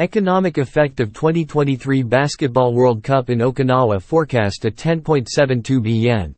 Economic effect of 2023 Basketball World Cup in Okinawa forecast at 10.72 BN.